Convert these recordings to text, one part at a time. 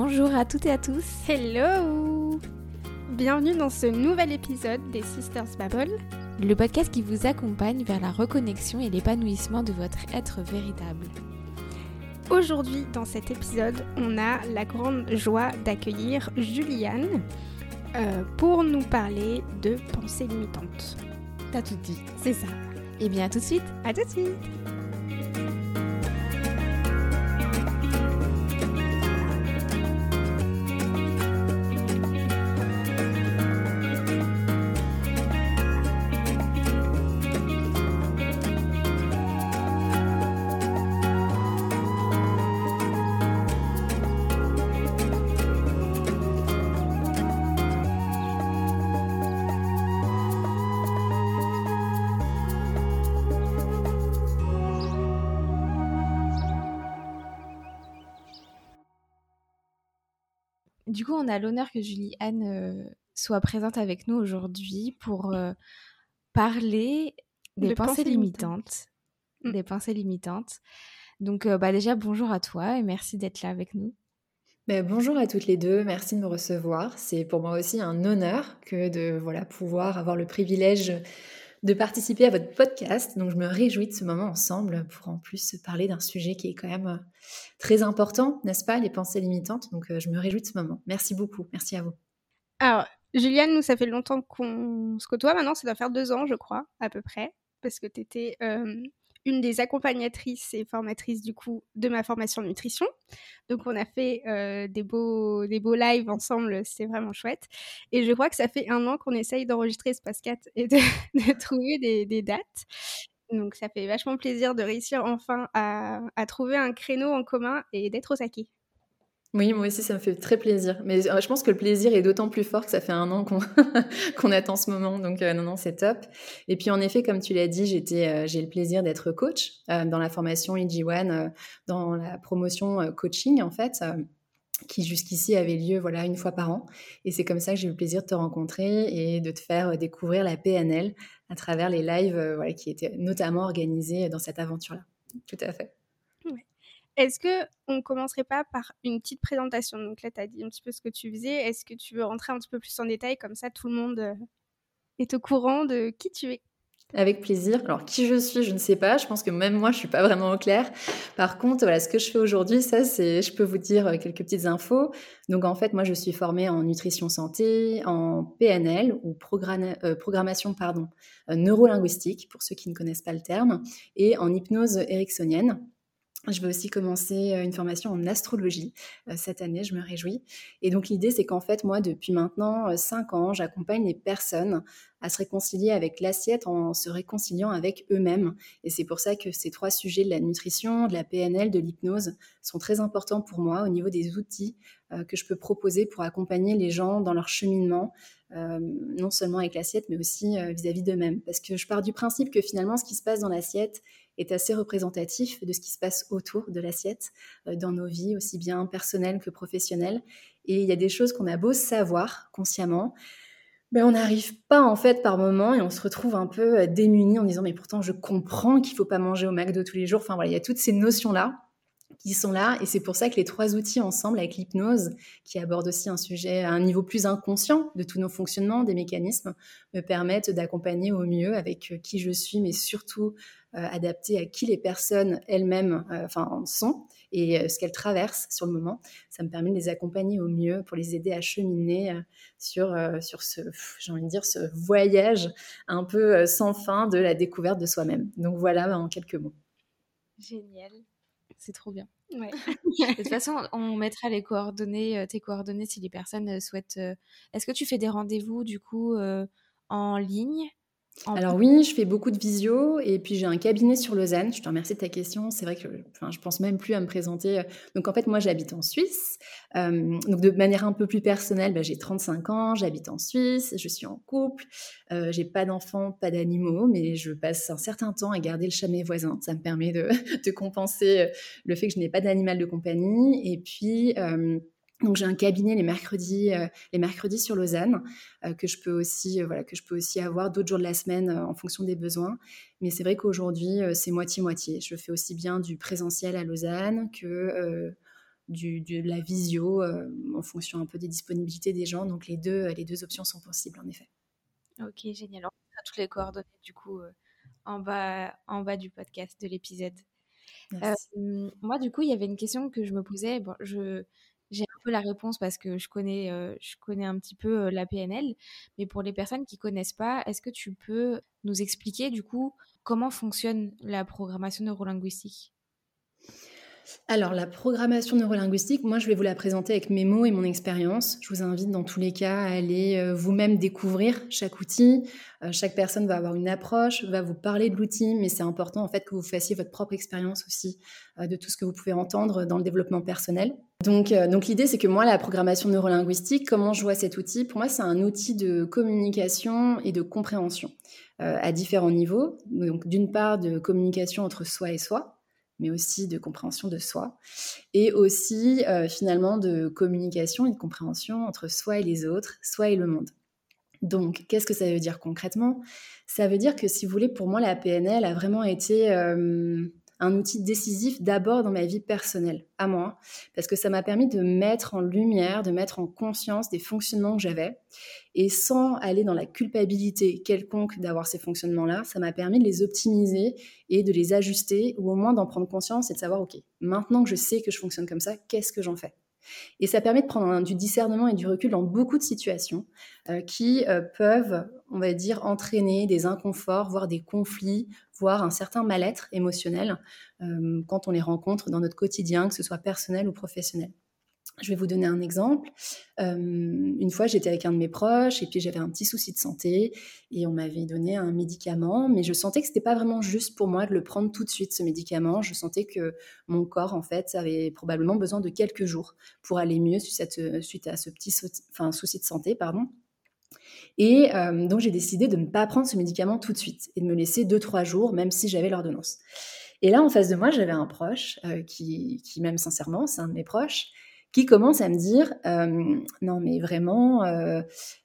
Bonjour à toutes et à tous. Hello Bienvenue dans ce nouvel épisode des Sisters Babble, le podcast qui vous accompagne vers la reconnexion et l'épanouissement de votre être véritable. Aujourd'hui, dans cet épisode, on a la grande joie d'accueillir Juliane euh, pour nous parler de pensée limitante. T'as tout dit. C'est ça. Eh bien, à tout de suite. À tout de suite. On a l'honneur que Julie Anne euh, soit présente avec nous aujourd'hui pour euh, parler des De pensées, pensées limitantes. Mm. Des pensées limitantes. Donc, euh, bah, déjà, bonjour à toi et merci d'être là avec nous. Ben, bonjour à toutes les deux, merci de me recevoir. C'est pour moi aussi un honneur que de voilà, pouvoir avoir le privilège de participer à votre podcast. Donc je me réjouis de ce moment ensemble pour en plus parler d'un sujet qui est quand même euh, très important, n'est-ce pas, les pensées limitantes. Donc euh, je me réjouis de ce moment. Merci beaucoup, merci à vous. Alors, Juliane, nous, ça fait longtemps qu'on se côtoie. Maintenant, ça doit faire deux ans, je crois, à peu près, parce que tu étais une des accompagnatrices et formatrices, du coup, de ma formation nutrition. Donc, on a fait euh, des, beaux, des beaux lives ensemble, c'était vraiment chouette. Et je crois que ça fait un an qu'on essaye d'enregistrer ce podcast et de, trouver des, dates. Donc, ça fait vachement plaisir de réussir enfin à, à trouver un créneau en commun et d'être au taquet. Oui, moi aussi, ça me fait très plaisir. Mais euh, je pense que le plaisir est d'autant plus fort que ça fait un an qu'on qu'on attend ce moment. Donc, euh, non, non, c'est top. Et puis, en effet, comme tu l'as dit, euh, j'ai le plaisir d'être coach dans la formation EG1, euh, dans la promotion coaching, en fait, qui jusqu'ici avait lieu voilà, une fois par an. Et c'est comme ça que j'ai eu le plaisir de te rencontrer et de te faire découvrir la PNL à travers les lives qui étaient notamment organisés dans cette aventure-là. Tout à fait. Est-ce que on commencerait pas par une petite présentation? Donc là, tu as dit un petit peu ce que tu faisais. Est-ce que tu veux rentrer un petit peu plus en détail? Comme ça, tout le monde euh, est au courant de qui tu es. Avec plaisir. Alors, qui je suis, je ne sais pas. Je pense que même moi, je suis pas vraiment au clair. Par contre, voilà, ce que je fais aujourd'hui, ça, c'est, je peux vous dire euh, quelques petites infos. Donc, en fait, moi, je suis formée en nutrition santé, en PNL ou euh, programmation, pardon, neurolinguistique pour ceux qui ne connaissent pas le terme, et en hypnose ericksonienne. Je vais aussi commencer euh, une formation en astrologie euh, cette année, je me réjouis. Et donc l'idée, c'est qu'en fait, moi, depuis maintenant 5 ans, j'accompagne les personnes à se réconcilier avec l'assiette en se réconciliant avec eux-mêmes. Et c'est pour ça que ces trois sujets de la nutrition, de la PNL, de l'hypnose sont très importants pour moi au niveau des outils euh, que je peux proposer pour accompagner les gens dans leur cheminement, euh, non seulement avec l'assiette, mais aussi euh, vis-à-vis d'eux-mêmes. Parce que je pars du principe que finalement, ce qui se passe dans l'assiette est assez représentatif de ce qui se passe autour de l'assiette, euh, dans nos vies, aussi bien personnelles que professionnelles. Et il y a des choses qu'on a beau savoir consciemment, ben on n'arrive pas en fait par moment et on se retrouve un peu euh, démuni en disant mais pourtant je comprends qu'il faut pas manger au McDo tous les jours. Enfin voilà, il y a toutes ces notions là qui sont là et c'est pour ça que les trois outils ensemble avec l'hypnose qui aborde aussi un sujet à un niveau plus inconscient de tous nos fonctionnements, des mécanismes me permettent d'accompagner au mieux avec euh, qui je suis mais surtout euh, adapté à qui les personnes elles-mêmes euh, sont et ce qu'elles traversent sur le moment. Ça me permet de les accompagner au mieux pour les aider à cheminer sur, sur ce, j'ai envie de dire, ce voyage un peu sans fin de la découverte de soi-même. Donc voilà en quelques mots. Génial. C'est trop bien. Ouais. De toute façon, on mettra les coordonnées, euh, tes coordonnées si les personnes euh, souhaitent. euh, Est-ce que tu fais des rendez-vous du coup euh, en ligne? En- Alors oui, je fais beaucoup de visio et puis j'ai un cabinet sur Lausanne. Je te remercie de ta question. C'est vrai que enfin, je pense même plus à me présenter. Donc en fait, moi j'habite en Suisse. Euh, donc de manière un peu plus personnelle, bah, j'ai 35 ans, j'habite en Suisse, je suis en couple, euh, j'ai pas d'enfants, pas d'animaux, mais je passe un certain temps à garder le chat de mes voisins. Ça me permet de, de compenser euh, le fait que je n'ai pas d'animal de compagnie. Et puis euh, donc j'ai un cabinet les mercredis, euh, les mercredis sur Lausanne euh, que je peux aussi, euh, voilà, que je peux aussi avoir d'autres jours de la semaine en fonction des besoins. Mais c'est vrai qu'aujourd'hui c'est moitié moitié. Je fais aussi bien du présentiel à Lausanne que euh, de la visio en fonction un peu des disponibilités des gens. Donc les deux, les deux options sont possibles en effet. Ok, génial. On a toutes les coordonnées du coup en, bas, en bas du podcast, de l'épisode. moi, du coup, il y avait une question que je me posais. Bon, je, j'ai un peu la réponse parce que je connais, je connais un petit peu la PNL. Mais pour les personnes qui connaissent pas, est-ce que tu peux nous expliquer du coup comment fonctionne la programmation neurolinguistique? Alors, la programmation neurolinguistique, moi, je vais vous la présenter avec mes mots et mon expérience. Je vous invite dans tous les cas à aller euh, vous-même découvrir chaque outil. Euh, chaque personne va avoir une approche, va vous parler de l'outil, mais c'est important en fait que vous fassiez votre propre expérience aussi euh, de tout ce que vous pouvez entendre dans le développement personnel. Donc, donc l'idée, c'est que moi, la programmation neurolinguistique, comment je vois cet outil Pour moi, c'est un outil de communication et de compréhension à différents niveaux. Donc, d'une part, de communication entre soi et soi, mais aussi de compréhension de soi, et aussi euh, finalement de communication et de compréhension entre soi et les autres, soi et le monde. Donc, qu'est-ce que ça veut dire concrètement? Ça veut dire que si vous voulez, pour moi, la PNL a vraiment été euh, un outil décisif d'abord dans ma vie personnelle, à moi, parce que ça m'a permis de mettre en lumière, de mettre en conscience des fonctionnements que j'avais. Et sans aller dans la culpabilité quelconque d'avoir ces fonctionnements-là, ça m'a permis de les optimiser et de les ajuster, ou au moins d'en prendre conscience et de savoir, OK, maintenant que je sais que je fonctionne comme ça, qu'est-ce que j'en fais? Et ça permet de prendre du discernement et du recul dans beaucoup de situations euh, qui euh, peuvent, on va dire, entraîner des inconforts, voire des conflits, voire un certain mal-être émotionnel euh, quand on les rencontre dans notre quotidien, que ce soit personnel ou professionnel. Je vais vous donner un exemple. Euh, une fois, j'étais avec un de mes proches et puis j'avais un petit souci de santé et on m'avait donné un médicament, mais je sentais que c'était pas vraiment juste pour moi de le prendre tout de suite ce médicament. Je sentais que mon corps en fait avait probablement besoin de quelques jours pour aller mieux suite à, ce petit souci de santé, pardon. Et euh, donc j'ai décidé de ne pas prendre ce médicament tout de suite et de me laisser deux trois jours, même si j'avais l'ordonnance. Et là, en face de moi, j'avais un proche euh, qui, qui, même sincèrement, c'est un de mes proches, qui commence à me dire euh, non mais vraiment euh,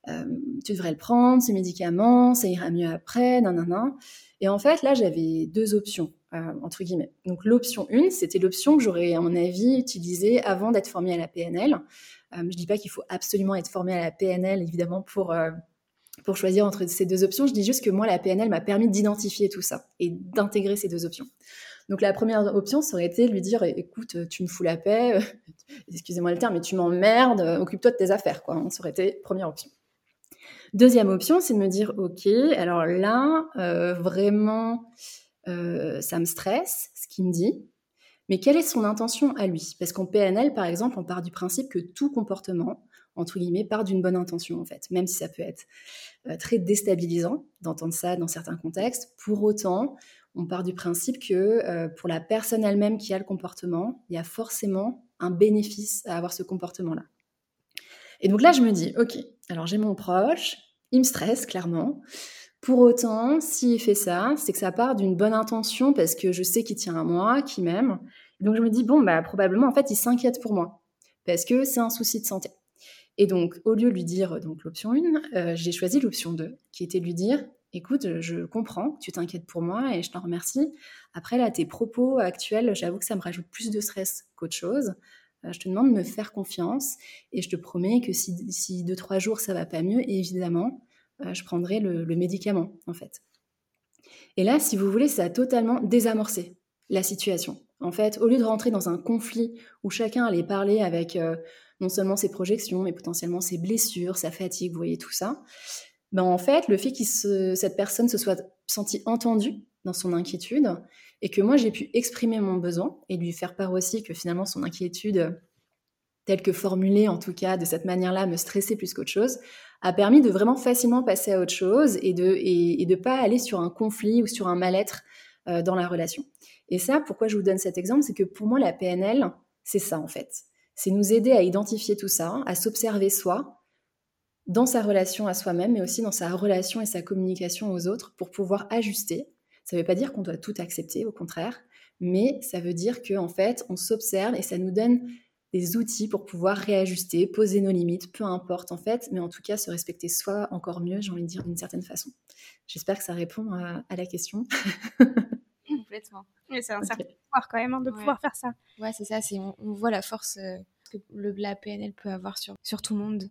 euh, tu devrais le prendre ce médicament ça ira mieux après nan, nan, nan. et en fait là j'avais deux options entre guillemets. Donc l'option 1 c'était l'option que j'aurais à mon avis utilisée avant d'être formée à la PNL je dis pas qu'il faut absolument être formé à la PNL évidemment pour pour choisir entre ces deux options. Je dis juste que moi la PNL m'a permis d'identifier tout ça et d'intégrer ces deux options donc la première option, ça aurait été de lui dire écoute, tu me fous la paix, excusez-moi le terme, mais tu m'emmerdes, occupe-toi de tes affaires, quoi. Ça aurait été première option. Deuxième option, c'est de me dire ok, alors là, euh, vraiment, euh, ça me stresse, ce qu'il me dit, mais quelle est son intention à lui? Parce qu'en PNL, par exemple, on part du principe que tout comportement, entre guillemets, part d'une bonne intention, en fait, même si ça peut être euh, très déstabilisant d'entendre ça dans certains contextes. Pour autant, on part du principe que euh, pour la personne elle-même qui a le comportement, il y a forcément un bénéfice à avoir ce comportement-là. Et donc là, je me dis, ok, alors j'ai mon proche, il me stresse clairement. Pour autant, s'il fait ça, c'est que ça part d'une bonne intention parce que je sais qu'il tient à moi, qu'il m'aime. Donc je me dis, bon, bah probablement, en fait, il s'inquiète pour moi parce que c'est un souci de santé. Et donc, au lieu de lui dire donc l'option 1, euh, j'ai choisi l'option 2, qui était de lui dire écoute, je comprends tu t'inquiètes pour moi et je t'en remercie. Après, là, tes propos actuels, j'avoue que ça me rajoute plus de stress qu'autre chose. Euh, je te demande de me faire confiance et je te promets que si d'ici deux, trois jours, ça va pas mieux, évidemment, euh, je prendrai le, médicament, en fait. Et là, si vous voulez, ça a totalement désamorcé la situation. En fait, au lieu de rentrer dans un conflit où chacun allait parler avec euh, non seulement ses projections, mais potentiellement ses blessures, sa fatigue, vous voyez tout ça, ben en fait, le fait que cette personne se soit sentie entendue dans son inquiétude et que moi j'ai pu exprimer mon besoin et lui faire part aussi que finalement son inquiétude, telle que formulée en tout cas de cette manière-là, me stressait plus qu'autre chose, a permis de vraiment facilement passer à autre chose et de et, de pas aller sur un conflit ou sur un mal-être euh, dans la relation. Et ça, pourquoi je vous donne cet exemple, c'est que pour moi la PNL, c'est ça en fait. C'est nous aider à identifier tout ça, à s'observer soi, dans sa relation à soi-même, mais aussi dans sa relation et sa communication aux autres pour pouvoir ajuster. Ça ne veut pas dire qu'on doit tout accepter, au contraire, mais ça veut dire qu'en en fait, on s'observe et ça nous donne des outils pour pouvoir réajuster, poser nos limites, peu importe en fait, mais en tout cas se respecter soi encore mieux, j'ai envie de dire d'une certaine façon. J'espère que ça répond à, la question. complètement. Mais c'est un certain pouvoir quand même hein, de pouvoir faire ça. Ouais, c'est ça. C'est on, voit la force que le, la PNL peut avoir sur, sur tout le monde.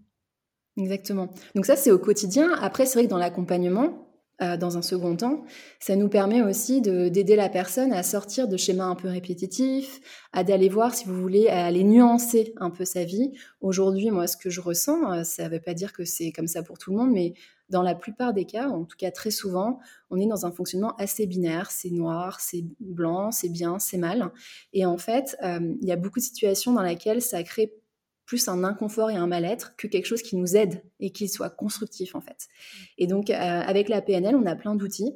Exactement. Donc ça, c'est au quotidien. Après, c'est vrai que dans l'accompagnement, euh, dans un second temps, ça nous permet aussi d'aider la personne à sortir de schémas un peu répétitifs, à d'aller voir, si vous voulez, à aller nuancer un peu sa vie. Aujourd'hui, moi, ce que je ressens, euh, ça ne veut pas dire que c'est comme ça pour tout le monde, mais dans la plupart des cas, en tout cas très souvent, on est dans un fonctionnement assez binaire. C'est noir, c'est blanc, c'est bien, c'est mal. Et en fait, euh, il y a beaucoup de situations dans lesquelles ça crée plus un inconfort et un mal-être que quelque chose qui nous aide et qui soit constructif en fait. Et donc euh, avec la PNL, on a plein d'outils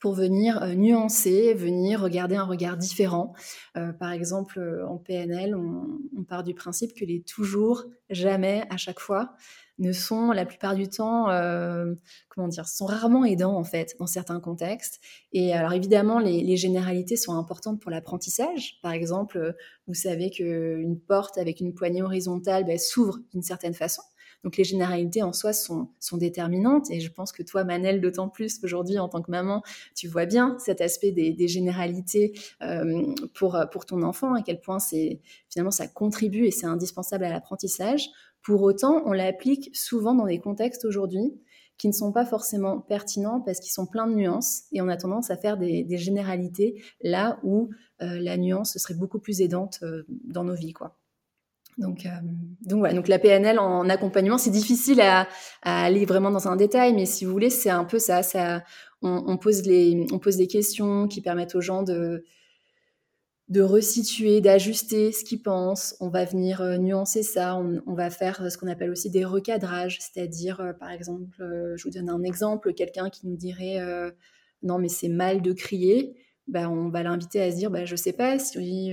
pour venir euh, nuancer, venir regarder un regard différent. Euh, par exemple, en PNL, on, on, part du principe que les toujours, jamais, à chaque fois, ne sont la plupart du temps, euh, comment dire, sont rarement aidants en fait dans certains contextes. Et alors évidemment, les, généralités sont importantes pour l'apprentissage. Par exemple, euh, vous savez qu'une porte avec une poignée horizontale ben, s'ouvre d'une certaine façon. Donc les généralités en soi sont, sont déterminantes et je pense que toi, Manel, d'autant plus aujourd'hui en tant que maman, tu vois bien cet aspect des, généralités euh, pour, ton enfant, à quel point c'est finalement ça contribue et c'est indispensable à l'apprentissage. Pour autant, on l'applique souvent dans des contextes aujourd'hui qui ne sont pas forcément pertinents parce qu'ils sont pleins de nuances et on a tendance à faire des, généralités là où euh, la nuance serait beaucoup plus aidante euh, dans nos vies. Quoi. Donc, euh, donc voilà, donc la PNL en accompagnement, c'est difficile à, aller vraiment dans un détail, mais si vous voulez, c'est un peu ça. ça on, pose les, on pose des questions qui permettent aux gens de, de resituer, d'ajuster ce qu'ils pensent. On va venir euh, nuancer ça. On, va faire euh, ce qu'on appelle aussi des recadrages, c'est-à-dire, par exemple, je vous donne un exemple, quelqu'un qui nous dirait non mais c'est mal de crier. Ben, on va l'inviter à se dire bah, je sais pas si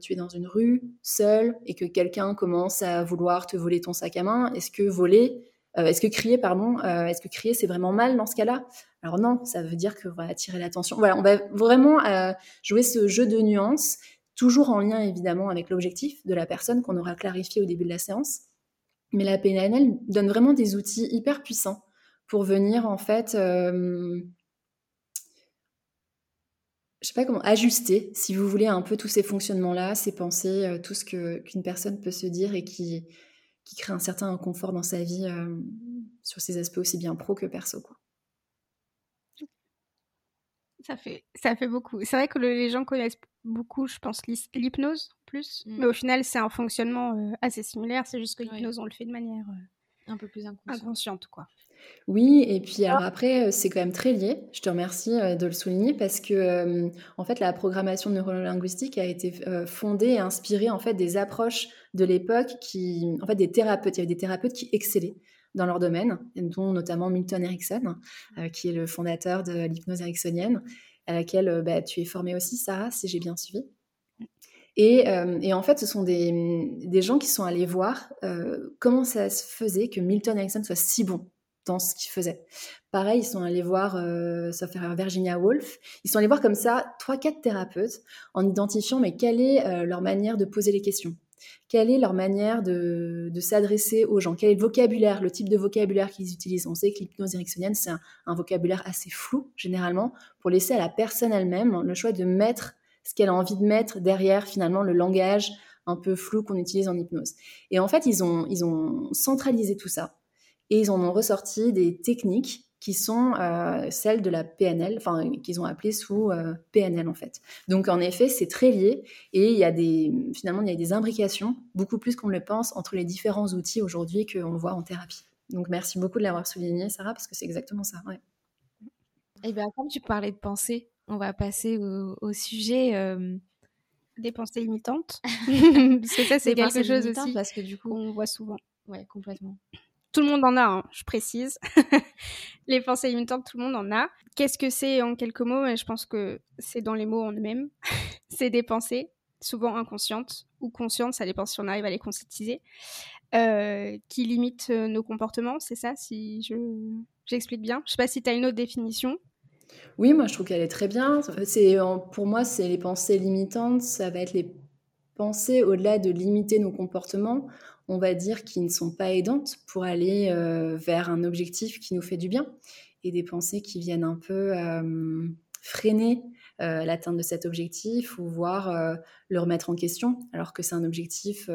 tu es dans une rue seul et que quelqu'un commence à vouloir te voler ton sac à main, est-ce que voler euh, est-ce que crier, pardon, euh, est-ce que crier c'est vraiment mal dans ce cas-là? Alors non, ça veut dire que va attirer l'attention. Voilà, on va vraiment euh, jouer ce jeu de nuances, toujours en lien évidemment avec l'objectif de la personne qu'on aura clarifié au début de la séance. Mais la PNL donne vraiment des outils hyper puissants pour venir en fait, je sais pas comment, ajuster, si vous voulez, un peu tous ces fonctionnements-là, ces pensées, tout ce qu'une personne peut se dire et qui, qui crée un certain inconfort dans sa vie euh, sur ses aspects aussi bien pro que perso. Quoi. Ça fait, ça fait beaucoup. C'est vrai que les gens connaissent beaucoup, je pense, l'hypnose plus. Mm. Mais au final, c'est un fonctionnement euh, assez similaire. C'est juste que l'hypnose, on le fait de manière euh, un peu plus inconsciente. quoi. Oui, et puis alors après, c'est quand même très lié. Je te remercie de le souligner parce que en fait, la programmation neurolinguistique a été fondée et inspirée en fait des approches de l'époque qui, en fait, des thérapeutes. Il y avait des thérapeutes qui excellaient dans leur domaine, dont notamment Milton Erickson, qui est le fondateur de l'hypnose ericksonienne, à laquelle bah, tu es formée aussi, Sarah, si j'ai bien suivi. Et, euh, et, en fait, ce sont des, des, gens qui sont allés voir comment ça se faisait que Milton Erickson soit si bon ce qu'il faisait. Pareil, ils sont allés voir, euh, sauf Virginia Woolf, ils sont allés voir comme ça trois, quatre thérapeutes en identifiant mais quelle est leur manière de poser les questions? Quelle est leur manière de, s'adresser aux gens? Quel est le vocabulaire, le type de vocabulaire qu'ils utilisent? On sait que l'hypnose ericksonienne, c'est un, vocabulaire assez flou, généralement, pour laisser à la personne elle-même le choix de mettre ce qu'elle a envie de mettre derrière, finalement, le langage un peu flou qu'on utilise en hypnose. Et en fait, ils ont, ils ont centralisé tout ça et ils en ont ressorti des techniques qui sont euh, celles de la PNL, enfin qu'ils ont appelées sous euh, PNL en fait. Donc en effet, c'est très lié et il y a des finalement il y a des imbrications beaucoup plus qu'on le pense entre les différents outils aujourd'hui qu'on voit en thérapie. Donc merci beaucoup de l'avoir souligné Sarah parce que c'est exactement ça. Ouais. Et eh bien comme tu parlais de pensée, on va passer au, sujet euh, des pensées limitantes parce que ça c'est quelque chose aussi parce que du coup on voit souvent. Ouais, complètement. Tout le monde en a, hein, je précise. les pensées limitantes, tout le monde en a. Qu'est-ce que c'est en quelques mots? Je pense que c'est dans les mots en eux-mêmes. c'est des pensées, souvent inconscientes ou conscientes, ça dépend si on arrive à les conscientiser, euh, qui limitent euh, nos comportements. C'est ça, si je j'explique bien? Je sais pas si tu as une autre définition. Oui, moi je trouve qu'elle est très bien. C'est pour moi, c'est les pensées limitantes. Ça va être les pensées au-delà de limiter nos comportements on va dire, qui ne sont pas aidantes pour aller euh, vers un objectif qui nous fait du bien et des pensées qui viennent un peu euh, freiner l'atteinte de cet objectif ou voire le remettre en question, alors que c'est un objectif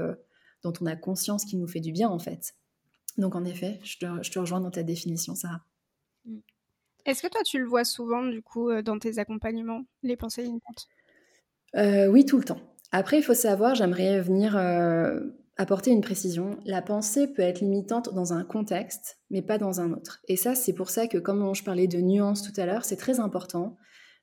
dont on a conscience qu'il nous fait du bien en fait. Donc en effet, je te, rejoins dans ta définition, Sarah. Mm. Est-ce que toi, tu le vois souvent, du coup, dans tes accompagnements, les pensées limitantes? Oui, tout le temps. Après, il faut savoir, j'aimerais venir apporter une précision. La pensée peut être limitante dans un contexte, mais pas dans un autre. Et ça, c'est pour ça que, comme je parlais de nuances tout à l'heure, c'est très important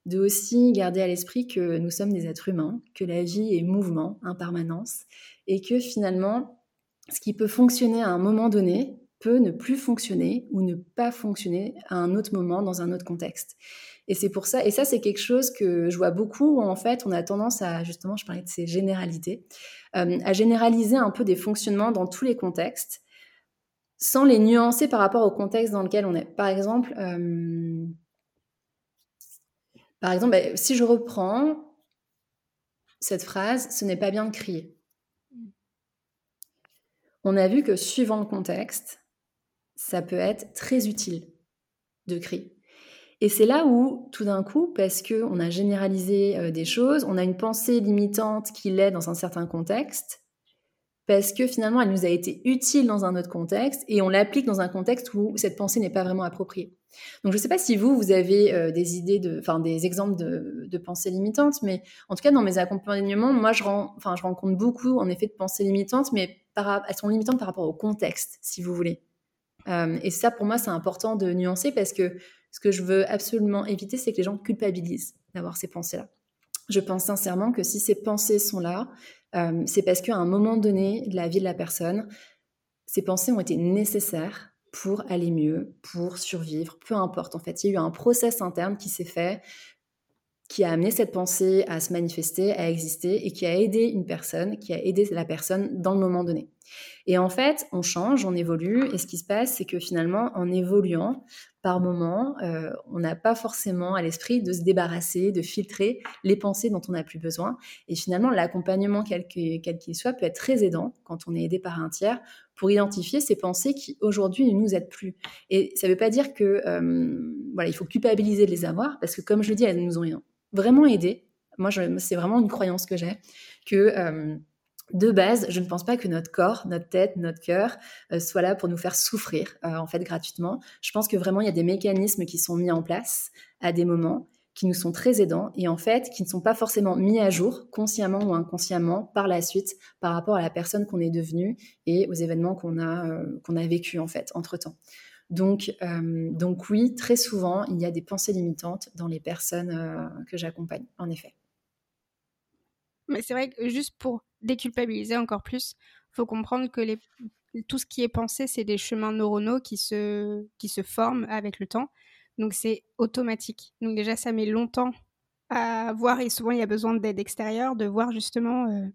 de aussi garder à l'esprit que nous sommes des êtres humains, que la vie est mouvement, impermanence, et que finalement, ce qui peut fonctionner à un moment donné peut ne plus fonctionner ou ne pas fonctionner à un autre moment dans un autre contexte. Et c'est pour ça, et ça c'est quelque chose que je vois beaucoup où en fait on a tendance à, justement je parlais de ces généralités, euh, à généraliser un peu des fonctionnements dans tous les contextes sans les nuancer par rapport au contexte dans lequel on est. Par exemple, euh, par exemple bah, si je reprends cette phrase, ce n'est pas bien de crier. On a vu que suivant le contexte, ça peut être très utile de crier. Et c'est là où, tout d'un coup, parce qu'on a généralisé euh, des choses, on a une pensée limitante qui l'est dans un certain contexte, parce que finalement, elle nous a été utile dans un autre contexte, et on l'applique dans un contexte où cette pensée n'est pas vraiment appropriée. Donc, je ne sais pas si vous, vous avez euh, des idées, de, enfin, des exemples de, pensées limitantes, mais en tout cas, dans mes accompagnements, moi, je, je rencontre beaucoup, en effet, de pensées limitantes, mais par, elles sont limitantes par rapport au contexte, si vous voulez. Euh, et ça, pour moi, c'est important de nuancer parce que ce que je veux absolument éviter, c'est que les gens culpabilisent d'avoir ces pensées-là. Je pense sincèrement que si ces pensées sont là, euh, c'est parce qu'à un moment donné de la vie de la personne, ces pensées ont été nécessaires pour aller mieux, pour survivre, peu importe. En fait, il y a eu un process interne qui s'est fait, qui a amené cette pensée à se manifester, à exister, et qui a aidé une personne, qui a aidé la personne dans le moment donné. Et en fait, on change, on évolue, et ce qui se passe, c'est que finalement, en évoluant, par moment, euh, on n'a pas forcément à l'esprit de se débarrasser, de filtrer les pensées dont on n'a plus besoin. Et finalement, l'accompagnement, quel qu'il soit, peut être très aidant quand on est aidé par un tiers pour identifier ces pensées qui aujourd'hui ne nous aident plus. Et ça ne veut pas dire que euh, voilà, il faut culpabiliser de les avoir, parce que comme je le dis, elles nous ont vraiment aidé. Moi, c'est vraiment une croyance que j'ai que euh, de base, je ne pense pas que notre corps, notre tête, notre cœur euh, soit là pour nous faire souffrir, euh, en fait, gratuitement. Je pense que vraiment, il y a des mécanismes qui sont mis en place à des moments qui nous sont très aidants et en fait, qui ne sont pas forcément mis à jour, consciemment ou inconsciemment, par la suite, par rapport à la personne qu'on est devenue et aux événements qu'on a, euh, qu'on a vécu, en fait, entre-temps. Donc, donc oui, très souvent, il y a des pensées limitantes dans les personnes que j'accompagne, en effet. Mais c'est vrai que juste pour déculpabiliser encore plus, faut comprendre que tout ce qui est pensé, c'est des chemins neuronaux qui se, qui se forment avec le temps. Donc c'est automatique. Donc déjà, ça met longtemps à voir et souvent il y a besoin d'aide extérieure, de voir justement euh,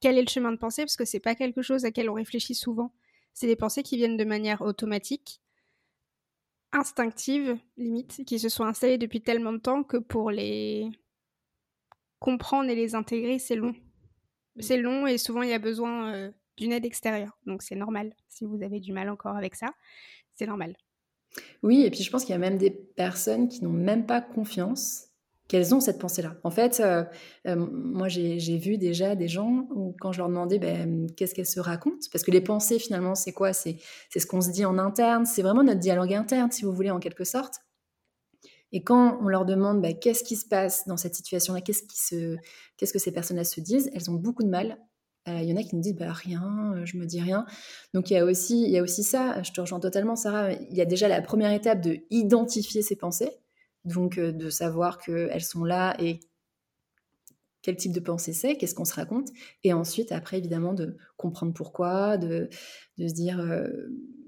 quel est le chemin de pensée, parce que c'est pas quelque chose à quel on réfléchit souvent. C'est des pensées qui viennent de manière automatique, instinctive, limite, qui se sont installées depuis tellement de temps que pour les comprendre et les intégrer, c'est long. C'est long et souvent il y a besoin euh, d'une aide extérieure. Donc c'est normal. Si vous avez du mal encore avec ça, c'est normal. Oui, et puis je pense qu'il y a même des personnes qui n'ont même pas confiance qu'elles ont cette pensée-là. En fait, euh, euh, moi j'ai vu déjà des gens où quand je leur demandais ben, qu'est-ce qu'elles se racontent, parce que les pensées finalement c'est quoi? C'est ce qu'on se dit en interne, c'est vraiment notre dialogue interne si vous voulez en quelque sorte. Et quand on leur demande bah, qu'est-ce qui se passe dans cette situation-là, qu'est-ce, que ces personnes-là se disent, elles ont beaucoup de mal. Euh, il y en a qui me disent bah, rien, euh, je me dis rien. Donc il y, a aussi, y a aussi ça, je te rejoins totalement Sarah, il y a déjà la première étape de identifier ces pensées, donc euh, de savoir qu'elles sont là et quel type de pensée c'est, qu'est-ce qu'on se raconte, et ensuite, après, évidemment, de comprendre pourquoi, de, de se dire, euh,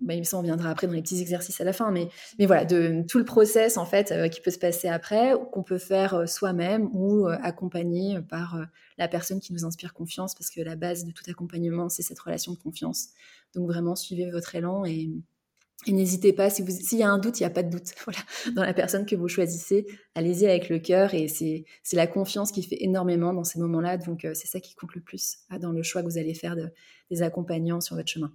bah, ça, on viendra après dans les petits exercices à la fin, mais, mais voilà, de tout le process, en fait, euh, qui peut se passer après, qu'on peut faire euh, soi-même ou accompagné par la personne qui nous inspire confiance, parce que la base de tout accompagnement, c'est cette relation de confiance. Donc, vraiment, suivez votre élan et, et n'hésitez pas, s'il si y a un doute, il n'y a pas de doute. Voilà. Dans la personne que vous choisissez, allez-y avec le cœur et c'est la confiance qui fait énormément dans ces moments-là. Donc, euh, c'est ça qui compte le plus hein, dans le choix que vous allez faire de, des accompagnants sur votre chemin.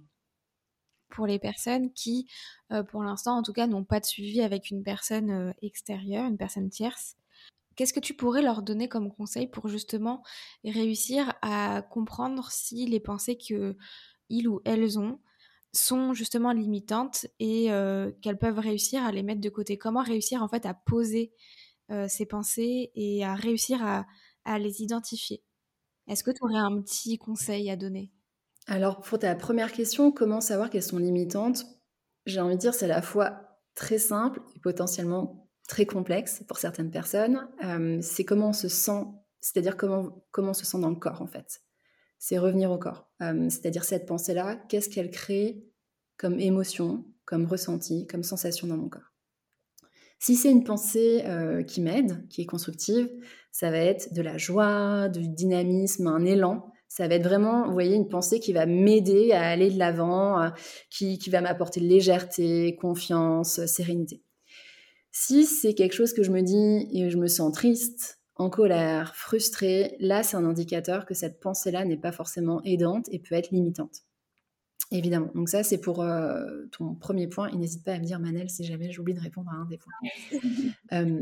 Pour les personnes qui, euh, pour l'instant en tout cas, n'ont pas de suivi avec une personne euh, extérieure, une personne tierce, qu'est-ce que tu pourrais leur donner comme conseil pour justement réussir à comprendre si les pensées que ils ou elles ont sont justement limitantes et qu'elles peuvent réussir à les mettre de côté Comment réussir en fait à poser ces pensées et à réussir à, à les identifier? Est-ce que tu aurais un petit conseil à donner? Alors pour ta première question, comment savoir qu'elles sont limitantes? J'ai envie de dire c'est à la fois très simple et potentiellement très complexe pour certaines personnes. Euh, c'est comment on se sent, c'est-à-dire comment, comment on se sent dans le corps en fait. C'est revenir au corps. Euh, c'est-à-dire cette pensée-là, qu'est-ce qu'elle crée comme émotion, comme ressenti, comme sensation dans mon corps? Si c'est une pensée euh, qui m'aide, qui est constructive, ça va être de la joie, du dynamisme, un élan. Ça va être vraiment, vous voyez, une pensée qui va m'aider à aller de l'avant, qui, qui va m'apporter légèreté, confiance, sérénité. Si c'est quelque chose que je me dis et je me sens triste, en colère, frustrée, là c'est un indicateur que cette pensée-là n'est pas forcément aidante et peut être limitante. Évidemment. Donc ça c'est pour euh, ton premier point. Et n'hésite pas à me dire Manel si jamais j'oublie de répondre à un des points. Euh,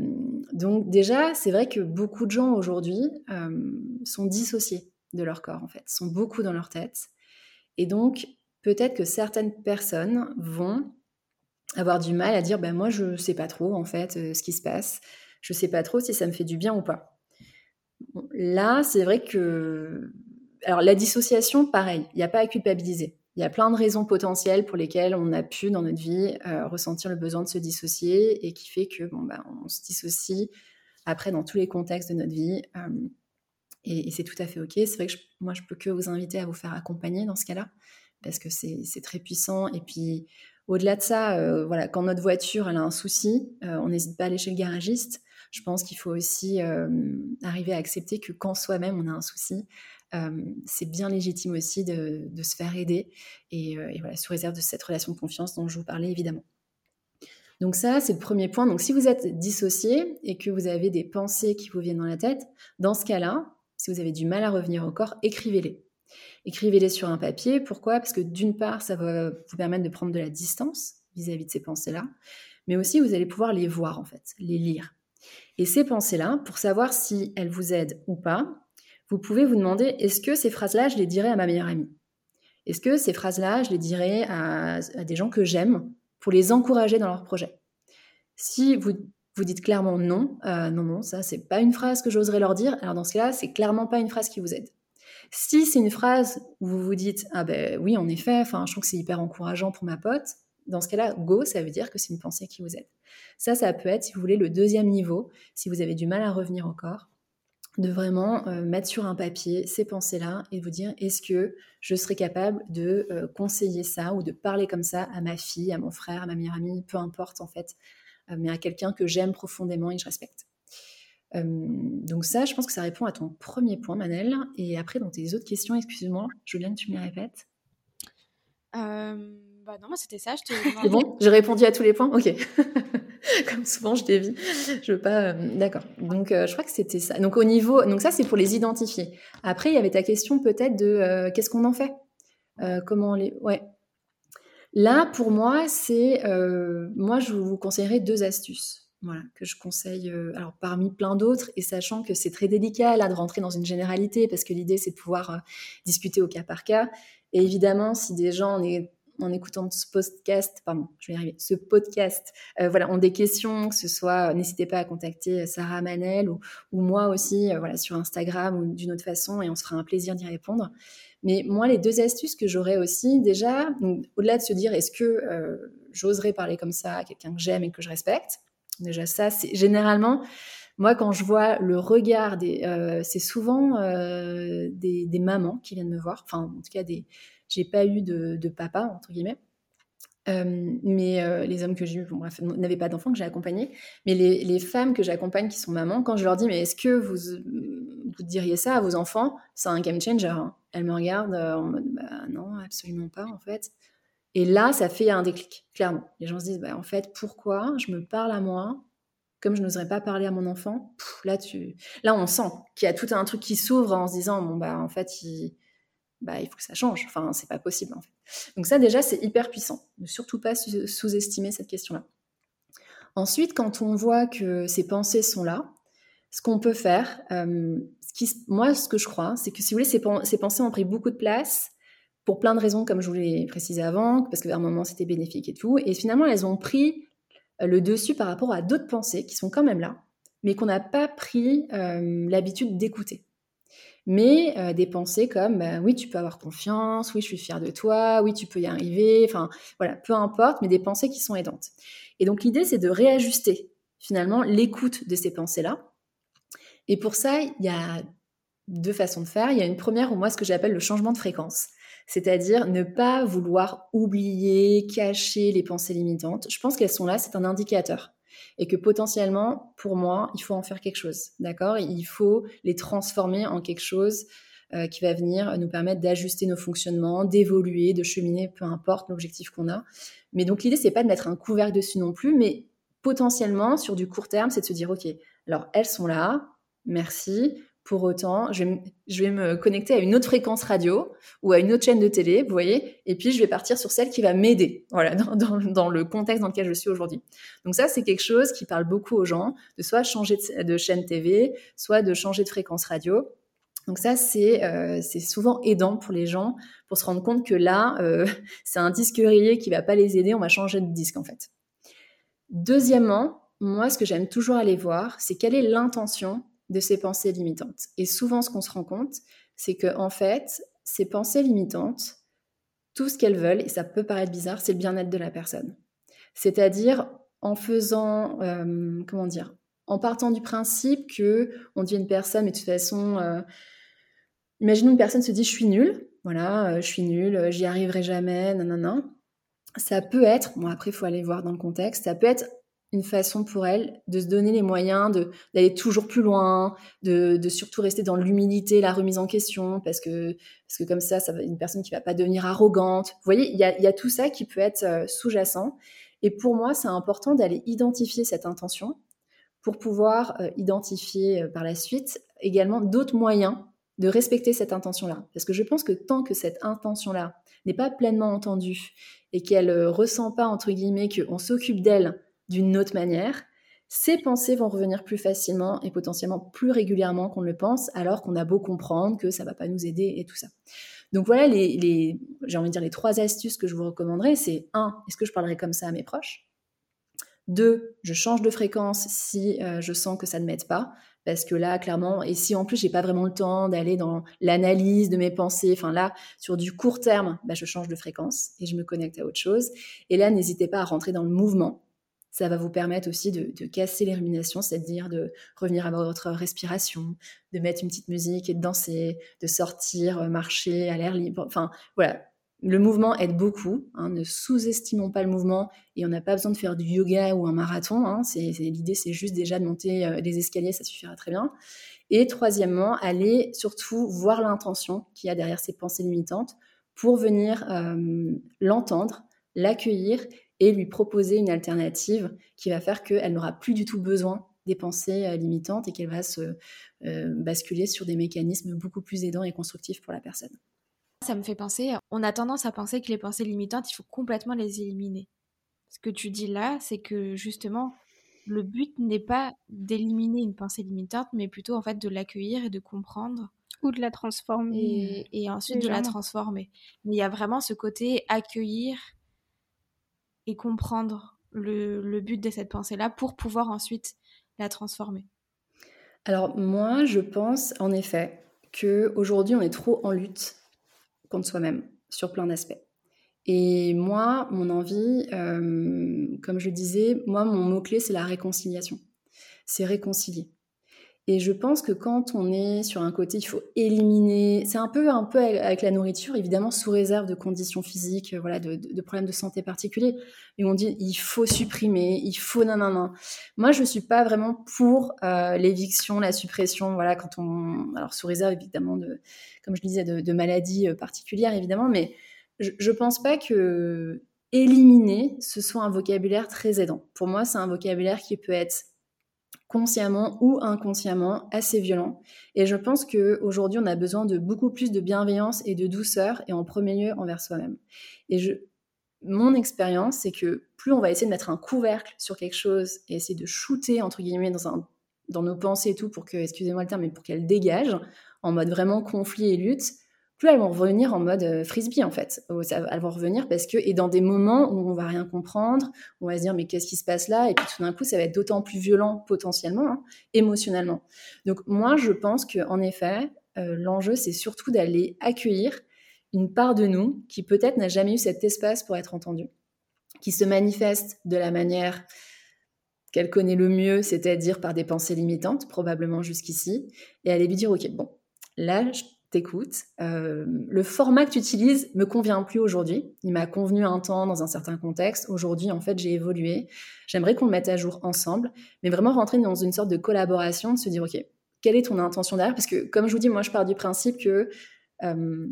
donc déjà c'est vrai que beaucoup de gens aujourd'hui euh, sont dissociés de leur corps en fait, sont beaucoup dans leur tête. Et donc peut-être que certaines personnes vont avoir du mal à dire ben moi je sais pas trop en fait ce qui se passe, je sais pas trop si ça me fait du bien ou pas. là, c'est vrai que alors la dissociation, pareil, il n'y a pas à culpabiliser. Il y a plein de raisons potentielles pour lesquelles on a pu dans notre vie euh, ressentir le besoin de se dissocier et qui fait que bon bah on se dissocie après dans tous les contextes de notre vie. Euh, et, c'est tout à fait ok. C'est vrai que moi je peux que vous inviter à vous faire accompagner dans ce cas-là parce que c'est très puissant et puis au-delà de ça, euh, voilà, quand notre voiture elle a un souci, on n'hésite pas à aller chez le garagiste. Je pense qu'il faut aussi euh, arriver à accepter que quand soi-même on a un souci, c'est bien légitime aussi de, se faire aider et, voilà, sous réserve de cette relation de confiance dont je vous parlais évidemment. Donc ça, c'est le premier point. Donc si vous êtes dissocié et que vous avez des pensées qui vous viennent dans la tête, dans ce cas-là, si vous avez du mal à revenir au corps, écrivez-les. Écrivez-les sur un papier. Pourquoi? Parce que d'une part, ça va vous permettre de prendre de la distance vis-à-vis de ces pensées-là, mais aussi vous allez pouvoir les voir en fait, les lire. Et ces pensées-là, pour savoir si elles vous aident ou pas, vous pouvez vous demander est-ce que ces phrases-là, je les dirais à ma meilleure amie? Est-ce que ces phrases-là, je les dirais à, des gens que j'aime pour les encourager dans leur projet? Si vous vous dites clairement non, euh, non, non, ça c'est pas une phrase que j'oserais leur dire, alors dans ce cas-là, c'est clairement pas une phrase qui vous aide. Si c'est une phrase où vous vous dites ah ben oui en effet, je trouve que c'est hyper encourageant pour ma pote, dans ce cas-là, go, ça veut dire que c'est une pensée qui vous aide. Ça, ça peut être, si vous voulez, le deuxième niveau, si vous avez du mal à revenir corps, de vraiment euh, mettre sur un papier ces pensées-là et vous dire est-ce que je serais capable de euh, conseiller ça ou de parler comme ça à ma fille, à mon frère, à ma meilleure amie, peu importe en fait, euh, mais à quelqu'un que j'aime profondément et que je respecte. Donc ça, je pense que ça répond à ton premier point, Manel. Et après, dans tes autres questions, excuse-moi, Juliane, tu me les répètes? Bah non, c'était ça. C'est bon? J'ai répondu à tous les points? Ok. Comme souvent, je dévie. Je veux pas... Euh, d'accord. Donc, je crois que c'était ça. Donc, au niveau... Donc ça, c'est pour les identifier. Après, il y avait ta question peut-être de qu'est-ce qu'on en fait? Comment les... Ouais. Là, pour moi, c'est... moi, je vous conseillerais deux astuces voilà, que je conseille euh, alors parmi plein d'autres et sachant que c'est très délicat là de rentrer dans une généralité parce que l'idée c'est de pouvoir euh, discuter au cas par cas et évidemment si des gens en, écoutant ce podcast pardon je vais arriver ce podcast euh, voilà ont des questions que ce soit n'hésitez pas à contacter Sarah Manel ou, moi aussi voilà sur Instagram ou d'une autre façon et on se fera un plaisir d'y répondre mais moi les deux astuces que j'aurais aussi déjà au-delà de se dire est-ce que j'oserais parler comme ça à quelqu'un que j'aime et que je respecte Déjà, ça, c'est généralement, moi, quand je vois le regard des. Euh, c'est souvent euh, des, mamans qui viennent me voir. Enfin, en tout cas, des. J'ai pas eu de, papa, entre guillemets. Euh, mais les hommes que j'ai eu, bon, n'avaient pas d'enfants que j'ai accompagnés. Mais les, femmes que j'accompagne qui sont mamans, quand je leur dis, mais est-ce que vous, diriez ça à vos enfants? C'est un game changer. Hein. Elles me regardent en mode, bah, non, absolument pas, en fait. Et là, ça fait un déclic, clairement. Les gens se disent, bah, en fait, pourquoi je me parle à moi comme je n'oserais pas parler à mon enfant? Là, tu, là, on sent qu'il y a tout un truc qui s'ouvre en se disant, bon bah, en fait, il, bah, il faut que ça change. Enfin, c'est pas possible. En fait. Donc ça, déjà, c'est hyper puissant. Ne surtout pas sous-estimer cette question-là. Ensuite, quand on voit que ces pensées sont là, ce qu'on peut faire, euh, moi, ce que je crois, c'est que si vous voulez, ces, ces, pensées ont pris beaucoup de place pour plein de raisons, comme je vous l'ai précisé avant, parce qu'à un moment c'était bénéfique et tout, et finalement elles ont pris euh, le dessus par rapport à d'autres pensées qui sont quand même là, mais qu'on n'a pas pris euh, l'habitude d'écouter. Mais euh, des pensées comme bah, oui, tu peux avoir confiance, oui, je suis fière de toi, oui, tu peux y arriver, enfin voilà, peu importe, mais des pensées qui sont aidantes. Et donc l'idée, c'est de réajuster finalement l'écoute de ces pensées-là. Et pour ça, il y a deux façons de faire. Il y a une première ou moi ce que j'appelle le changement de fréquence. C'est-à-dire ne pas vouloir oublier, cacher les pensées limitantes. Je pense qu'elles sont là, c'est un indicateur. Et que potentiellement, pour moi, il faut en faire quelque chose. D'accord? Il faut les transformer en quelque chose euh, qui va venir nous permettre d'ajuster nos fonctionnements, d'évoluer, de cheminer, peu importe l'objectif qu'on a. Mais donc l'idée, c'est pas de mettre un couvercle dessus non plus, mais potentiellement, sur du court terme, c'est de se dire, OK, alors elles sont là, merci. Pour autant, je vais, me connecter à une autre fréquence radio ou à une autre chaîne de télé, vous voyez, et puis je vais partir sur celle qui va m'aider, voilà, dans, le contexte dans lequel je suis aujourd'hui. Donc ça, c'est quelque chose qui parle beaucoup aux gens, de soit changer de, chaîne TV, soit de changer de fréquence radio. Donc ça, euh, c'est souvent aidant pour les gens pour se rendre compte que là, euh, c'est un disque rayé qui va pas les aider, on va changer de disque en fait. Deuxièmement, moi, ce que j'aime toujours aller voir, c'est quelle est l'intention de ces pensées limitantes. Et souvent, ce qu'on se rend compte, c'est que en fait, ces pensées limitantes, tout ce qu'elles veulent, et ça peut paraître bizarre, c'est le bien-être de la personne. C'est-à-dire en faisant, euh, comment dire, en partant du principe que on dit une personne, mais de toute façon, euh, imaginons une personne se dit je suis nulle, voilà, euh, je suis nulle, j'y arriverai jamais, non, non, non. Ça peut être, bon après il faut aller voir dans le contexte, ça peut être une façon pour elle de se donner les moyens d'aller toujours plus loin, de, surtout rester dans l'humilité, la remise en question, parce que, parce que comme ça, ça va une personne qui va pas devenir arrogante. Vous voyez, il y a, tout ça qui peut être euh, sous-jacent. Et pour moi, c'est important d'aller identifier cette intention pour pouvoir euh, identifier euh, par la suite également d'autres moyens de respecter cette intention-là. Parce que je pense que tant que cette intention-là n'est pas pleinement entendue et qu'elle ressent pas, entre guillemets, qu'on s'occupe d'elle d'une autre manière, ces pensées vont revenir plus facilement et potentiellement plus régulièrement qu'on le pense, alors qu'on a beau comprendre que ça va pas nous aider et tout ça. Donc voilà les, j'ai envie de dire les trois astuces que je vous recommanderais, c'est un, est-ce que je parlerai comme ça à mes proches? Deux, je change de fréquence si euh, je sens que ça ne m'aide pas, parce que là, clairement, et si en plus j'ai pas vraiment le temps d'aller dans l'analyse de mes pensées, enfin là, sur du court terme, bah, je change de fréquence et je me connecte à autre chose. Et là, n'hésitez pas à rentrer dans le mouvement ça va vous permettre aussi de, casser les ruminations, c'est-à-dire de revenir à votre respiration, de mettre une petite musique et de danser, de sortir, euh, marcher à l'air libre. Enfin, voilà. Le mouvement aide beaucoup. Hein. ne sous-estimons pas le mouvement et on n'a pas besoin de faire du yoga ou un marathon. Hein. L'idée, c'est juste déjà de monter euh, les escaliers, ça suffira très bien. Et troisièmement, aller surtout voir l'intention qu'il y a derrière ces pensées limitantes pour venir euh, l'entendre, l'accueillir et lui proposer une alternative qui va faire qu'elle n'aura plus du tout besoin des pensées euh, limitantes et qu'elle va se euh, basculer sur des mécanismes beaucoup plus aidants et constructifs pour la personne. Ça me fait penser, on a tendance à penser que les pensées limitantes, il faut complètement les éliminer. Ce que tu dis là, c'est que justement, le but n'est pas d'éliminer une pensée limitante, mais plutôt en fait de l'accueillir et de comprendre. Ou de la transformer. Et, et ensuite de la transformer. Mais il y a vraiment ce côté accueillir et comprendre le, but de cette pensée-là pour pouvoir ensuite la transformer Alors moi, je pense en effet que aujourd'hui on est trop en lutte contre soi-même sur plein d'aspects. Et moi, mon envie, euh, comme je disais, moi, mon mot-clé, c'est la réconciliation. C'est réconcilier. Et je pense que quand on est sur un côté, il faut éliminer. C'est un peu, un peu avec la nourriture, évidemment, sous réserve de conditions physiques, euh, voilà, de, problèmes de santé particuliers. Et on dit, il faut supprimer, il faut non. Moi, je suis pas vraiment pour euh, l'éviction, la suppression, voilà, quand on, alors sous réserve évidemment de, comme je disais, de, de maladies euh, particulières, évidemment, mais je, je pense pas que éliminer, ce soit un vocabulaire très aidant. Pour moi, c'est un vocabulaire qui peut être consciemment ou inconsciemment assez violent. Et je pense qu'aujourd'hui, on a besoin de beaucoup plus de bienveillance et de douceur, et en premier lieu envers soi-même. Et je, mon expérience, c'est que plus on va essayer de mettre un couvercle sur quelque chose et essayer de shooter, entre guillemets, dans un dans nos pensées et tout pour que, excusez-moi le terme, mais pour qu'elles dégagent en mode vraiment conflit et lutte, plus elles vont revenir en mode euh, frisbee en fait. Elles vont revenir parce que, et dans des moments où on va rien comprendre, on va se dire mais qu'est-ce qui se passe là? Et puis tout d'un coup, ça va être d'autant plus violent potentiellement, hein, émotionnellement. Donc moi, je pense que en effet, euh, l'enjeu c'est surtout d'aller accueillir une part de nous qui peut-être n'a jamais eu cet espace pour être entendue, qui se manifeste de la manière qu'elle connaît le mieux, c'est-à-dire par des pensées limitantes, probablement jusqu'ici, et aller lui dire, ok, bon, là, je t'écoute, euh, le format que tu utilises me convient plus aujourd'hui, il m'a convenu un temps dans un certain contexte, aujourd'hui, en fait, j'ai évolué, j'aimerais qu'on le mette à jour ensemble, mais vraiment rentrer dans une sorte de collaboration, de se dire, ok, quelle est ton intention derrière? Parce que, comme je vous dis, moi, je pars du principe que... Euh,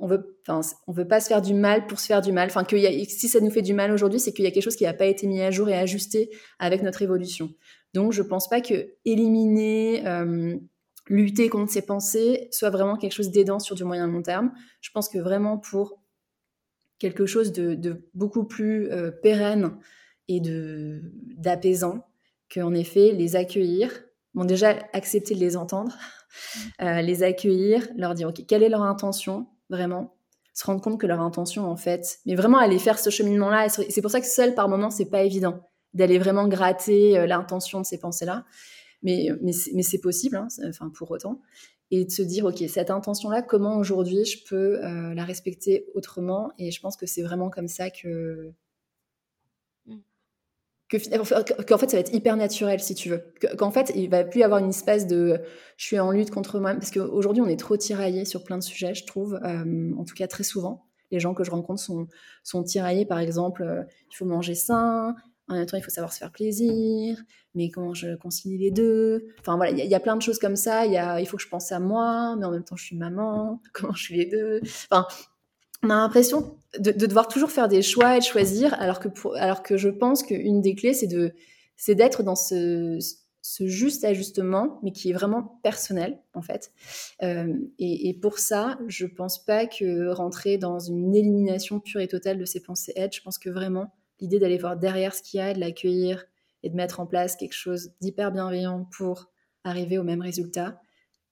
on veut, veut pas se faire du mal pour se faire du mal. Enfin, que si ça nous fait du mal aujourd'hui, c'est qu'il y a quelque chose qui n'a pas été mis à jour et ajusté avec notre évolution. Donc, je pense pas que éliminer, euh, lutter contre ses pensées soit vraiment quelque chose d'aidant sur du moyen long terme. Je pense que vraiment pour quelque chose de, beaucoup plus euh, pérenne et de d'apaisant, qu'en effet les accueillir, bon déjà accepter de les entendre, mmh. euh, les accueillir, leur dire ok quelle est leur intention, vraiment se rendre compte que leur intention en fait mais vraiment aller faire ce cheminement là c'est pour ça que seul par moment c'est pas évident d'aller vraiment gratter euh, l'intention de ces pensées là mais mais c'est possible hein, enfin pour autant. Et de se dire ok cette intention là comment aujourd'hui je peux euh, la respecter autrement? Et je pense que c'est vraiment comme ça que qu'en fait ça va être hyper naturel si tu veux. Qu'en fait il va plus y avoir une espèce de je suis en lutte contre moi parce qu'aujourd'hui on est trop tiraillé sur plein de sujets je trouve euh, en tout cas très souvent. Les gens que je rencontre sont, sont tiraillés. Par exemple euh, il faut manger sain en même temps il faut savoir se faire plaisir mais comment je concilie les deux enfin voilà il y, a plein de choses comme ça il faut que je pense à moi mais en même temps je suis maman comment je suis les deux? Enfin on a l'impression de, devoir toujours faire des choix et de choisir, alors que, alors que je pense qu'une des clés, c'est de, c'est d'être dans ce, ce, juste ajustement, mais qui est vraiment personnel, en fait. Euh, et, pour ça, je pense pas que rentrer dans une élimination pure et totale de ses pensées aide. Je pense que vraiment, l'idée d'aller voir derrière ce qu'il y a, de l'accueillir et de mettre en place quelque chose d'hyper bienveillant pour arriver au même résultat.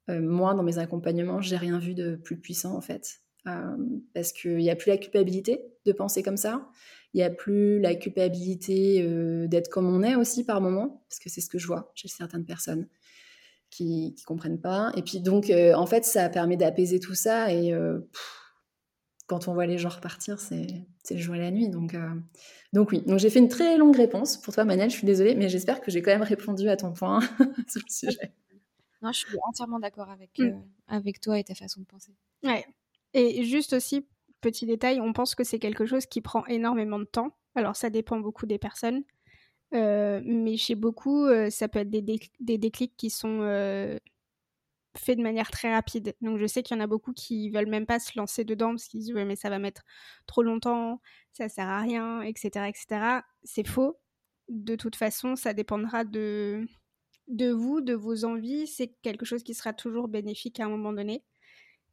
Euh, moi, dans mes accompagnements, j'ai rien vu de plus puissant, en fait. Euh, parce qu'il n'y a plus la culpabilité de penser comme ça. Il n'y a plus la culpabilité euh, d'être comme on est aussi par moment, parce que c'est ce que je vois chez certaines personnes qui ne comprennent pas. Et puis donc, en fait, ça permet d'apaiser tout ça. Et quand on voit les gens repartir, c'est le jour et la nuit. Donc, donc oui, donc j'ai fait une très longue réponse pour toi, Manel. Je suis désolée, mais j'espère que j'ai quand même répondu à ton point sur le sujet. Non, je suis entièrement d'accord avec, mm. avec toi et ta façon de penser. Ouais, et juste aussi, petit détail, on pense que c'est quelque chose qui prend énormément de temps. Alors ça dépend beaucoup des personnes. Euh, mais chez beaucoup, euh, ça peut être des, des, déclics qui sont faits de manière très rapide. Donc je sais qu'il y en a beaucoup qui veulent même pas se lancer dedans parce qu'ils disent ouais mais ça va mettre trop longtemps, ça sert à rien, etc. etc. C'est faux. De toute façon, ça dépendra de, de vous, de vos envies. C'est quelque chose qui sera toujours bénéfique à un moment donné.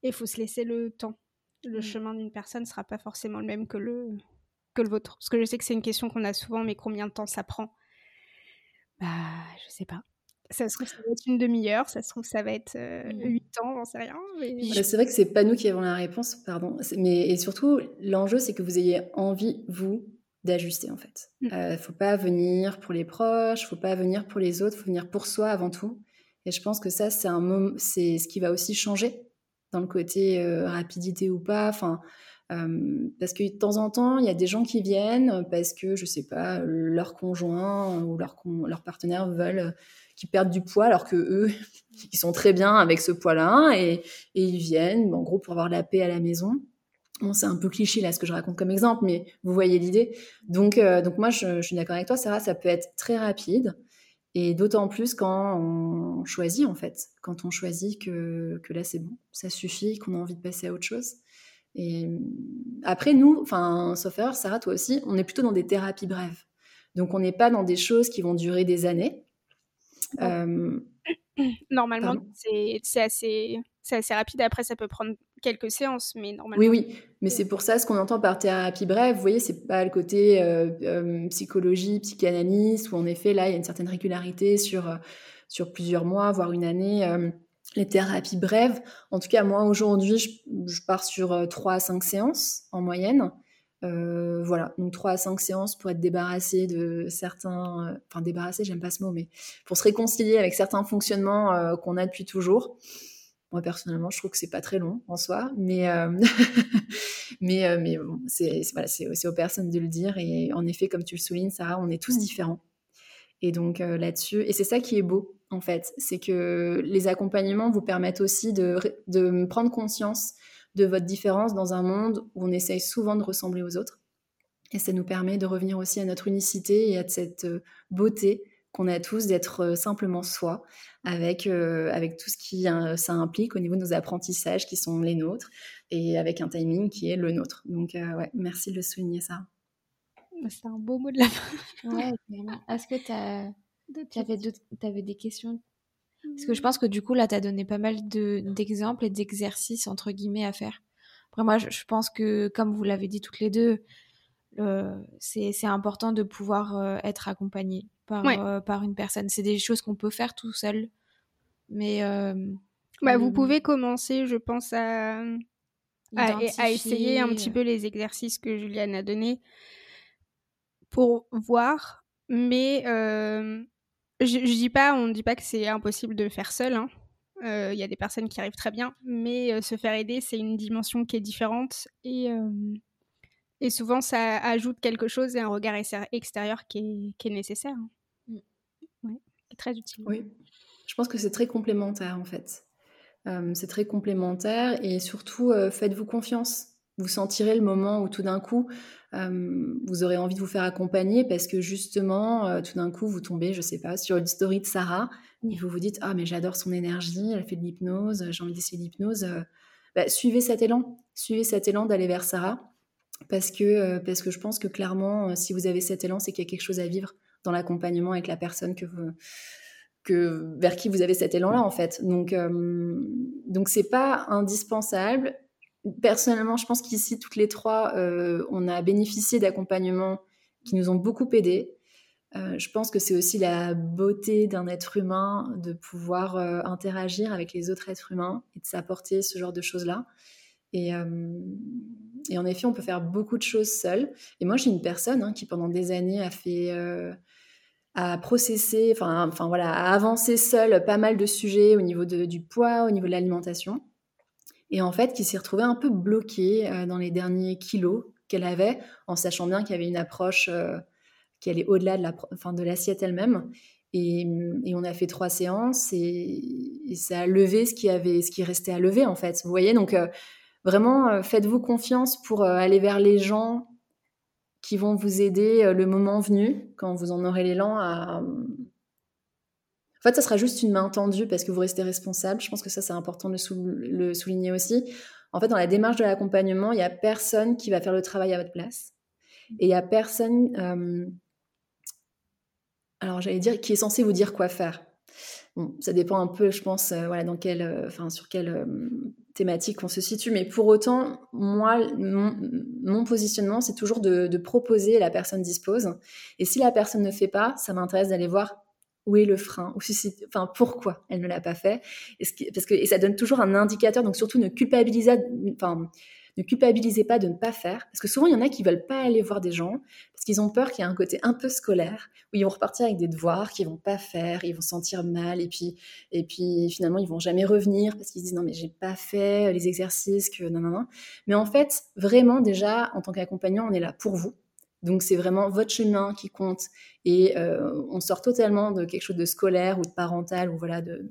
Et il faut se laisser le temps. Le mmh. chemin d'une personne ne sera pas forcément le même que le, que le vôtre. Parce que je sais que c'est une question qu'on a souvent, mais combien de temps ça prend? Bah, je sais pas. Ça se trouve, ça va être une demi-heure, ça se trouve, ça va être euh, mmh. huit ans, j'en sais rien. Bah, c'est vrai que c'est pas nous qui avons la réponse, pardon. Mais et surtout, l'enjeu, c'est que vous ayez envie, vous, d'ajuster en fait. Il mmh. euh, faut pas venir pour les proches, faut pas venir pour les autres, faut venir pour soi avant tout. Et je pense que ça, c'est un moment, c'est ce qui va aussi changer dans le côté euh, rapidité ou pas. Enfin, euh, parce que de temps en temps, il y a des gens qui viennent parce que, je sais pas, leur conjoint ou leur, leur partenaire veulent qu'ils perdent du poids alors que eux, ils sont très bien avec ce poids-là et, ils viennent, en gros, pour avoir la paix à la maison. Bon, c'est un peu cliché là ce que je raconte comme exemple, mais vous voyez l'idée. Donc, euh, donc moi, je, suis d'accord avec toi, Sarah, ça peut être très rapide. Et d'autant plus quand on choisit, en fait, quand on choisit que, que là c'est bon, ça suffit, qu'on a envie de passer à autre chose. Et après, nous, enfin, sauf erreur, Sarah, toi aussi, on est plutôt dans des thérapies brèves. Donc on n'est pas dans des choses qui vont durer des années. Euh, Normalement, c'est assez, assez rapide. Après, ça peut prendre quelques séances, mais normalement. Oui, oui, mais c'est pour ça ce qu'on entend par thérapie brève. Vous voyez, c'est pas le côté euh, euh, psychologie, psychanalyse, où en effet, là, il y a une certaine régularité sur, sur plusieurs mois, voire une année. les thérapies brèves, en tout cas moi aujourd'hui, je, pars sur 3 à 5 séances en moyenne. Voilà, donc 3 à 5 séances pour être débarrassé de certains... enfin débarrassé, j'aime pas ce mot, mais pour se réconcilier avec certains fonctionnements qu'on a depuis toujours. Moi, personnellement, je trouve que c'est pas très long en soi, mais, euh, mais, euh, mais bon, c'est voilà, aux personnes de le dire. Et en effet, comme tu le soulignes, Sarah, on est tous différents. Et donc euh, là-dessus, et c'est ça qui est beau, en fait, c'est que les accompagnements vous permettent aussi de, de prendre conscience de votre différence dans un monde où on essaye souvent de ressembler aux autres. Et ça nous permet de revenir aussi à notre unicité et à cette beauté qu'on a tous d'être simplement soi, avec, avec tout ce qui ça implique au niveau de nos apprentissages qui sont les nôtres, et avec un timing qui est le nôtre. Donc, ouais, merci de le souligner, ça. C'est un beau mot de la fin. ouais, Est-ce que tu avais, des questions? Parce que je pense que du coup, là, tu as donné pas mal d'exemples et d'exercices, entre guillemets, à faire. Après, moi, je, je pense que, comme vous l'avez dit toutes les deux, c'est important de pouvoir être accompagné par, euh, par une personne. C'est des choses qu'on peut faire tout seul. Mais. Euh, bah, vous pouvez commencer, je pense, à, à, essayer un petit peu les exercices que Juliane a donnés pour voir. Mais euh, je, je, dis pas, on ne dit pas que c'est impossible de le faire seul. Hein. Il y a des personnes qui arrivent très bien, mais se faire aider, c'est une dimension qui est différente et, et souvent ça ajoute quelque chose et un regard extérieur qui est, qui est nécessaire. Hein. Mm. qui est très utile. Oui, je pense que c'est très complémentaire en fait. Euh, c'est très complémentaire et surtout euh, faites-vous confiance. Vous sentirez le moment où tout d'un coup euh, vous aurez envie de vous faire accompagner parce que justement tout d'un coup vous tombez, je sais pas, sur une story de Sarah et vous vous dites ah mais j'adore son énergie, elle fait de l'hypnose, j'ai envie d'essayer l'hypnose. Bah, suivez cet élan, suivez cet élan d'aller vers Sarah parce que, euh, parce que je pense que clairement, euh, si vous avez cet élan, c'est qu'il y a quelque chose à vivre dans l'accompagnement avec la personne que que, vers qui vous avez cet élan-là, en fait. Donc, euh, donc c'est pas indispensable. Personnellement, je pense qu'ici, toutes les trois, on a bénéficié d'accompagnements qui nous ont beaucoup aidés. je pense que c'est aussi la beauté d'un être humain de pouvoir interagir avec les autres êtres humains et de s'apporter ce genre de choses-là. Et, et en effet, on peut faire beaucoup de choses seul. Et moi, j'ai une personne hein, qui, pendant des années, a fait. Euh, a processé, enfin, enfin voilà, a avancé seule pas mal de sujets au niveau de, du poids, au niveau de l'alimentation. Et en fait, qui s'est retrouvée un peu bloquée euh, dans les derniers kilos qu'elle avait, en sachant bien qu'il y avait une approche euh, qui allait au-delà de, l'assiette elle-même. Et, et, on a fait trois séances et, ça a levé ce qui, avait, ce qui restait à lever, en fait. Vous voyez, donc Vraiment, euh, faites-vous confiance pour aller vers les gens qui vont vous aider le moment venu, quand vous en aurez l'élan à... En fait, ça sera juste une main tendue parce que vous restez responsable. Je pense que ça, c'est important de le souligner aussi. En fait, dans la démarche de l'accompagnement, il n'y a personne qui va faire le travail à votre place. Et il n'y a personne, alors j'allais dire, qui est censé vous dire quoi faire. Bon, ça dépend un peu, je pense, voilà, dans quel, enfin, sur quel thématique on se situe. Mais pour autant, moi, mon, positionnement, c'est toujours de, proposer, la personne dispose. Et si la personne ne fait pas, ça m'intéresse d'aller voir où est le frein, ou enfin pourquoi elle ne l'a pas fait. Et, parce que, et ça donne toujours un indicateur. Donc surtout ne culpabiliser, enfin ne culpabilisez pas de ne pas faire, parce que souvent il y en a qui veulent pas aller voir des gens parce qu'ils ont peur qu'il y ait un côté un peu scolaire où ils vont repartir avec des devoirs qu'ils vont pas faire, ils vont se sentir mal et puis et puis finalement ils vont jamais revenir parce qu'ils disent non mais j'ai pas fait les exercices que non non non. Mais en fait vraiment déjà en tant qu'accompagnant on est là pour vous. Donc c'est vraiment votre chemin qui compte et euh, on sort totalement de quelque chose de scolaire ou de parental ou voilà de